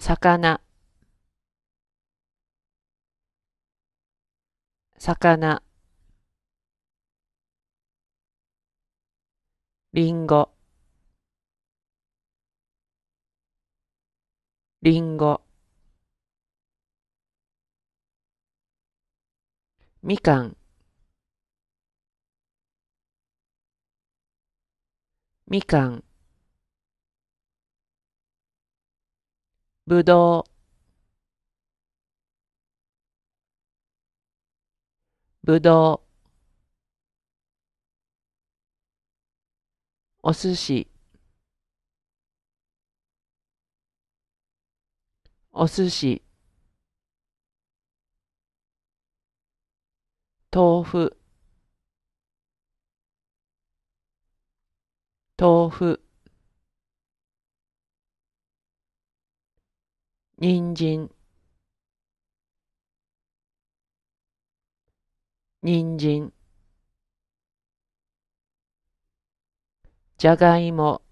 魚。魚。りんごりんごみかん。みかん。ぶどうぶどうお寿司。お寿司。豆腐。豆腐。人参。人参。じゃがいも。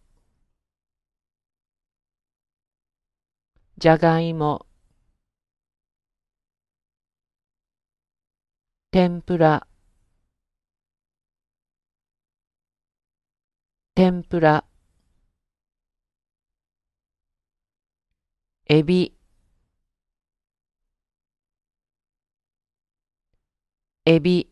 じゃがいも。天ぷら。天ぷら。エビ。エビ。